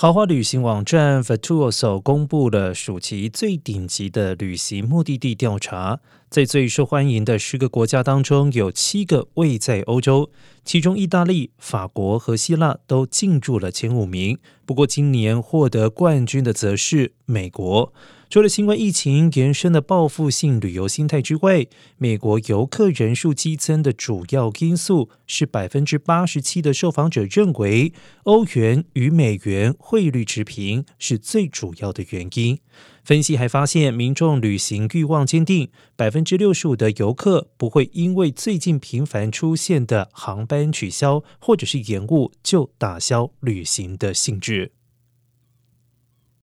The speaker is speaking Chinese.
豪华旅行网站 Virtuoso 公布了暑期最顶级的旅行目的地调查，在最受欢迎的十个国家当中，有七个位在欧洲，其中意大利、法国和希腊都进入了前五名。不过，今年获得冠军的则是美国。除了新冠疫情延伸的报复性旅游心态之外，美国游客人数激增的主要因素是百分之八十七的受访者认为欧元与美元汇率持平是最主要的原因。分析还发现，民众旅行欲望坚定，百分之六十五的游客不会因为最近频繁出现的航班取消或者是延误就打消旅行的兴致。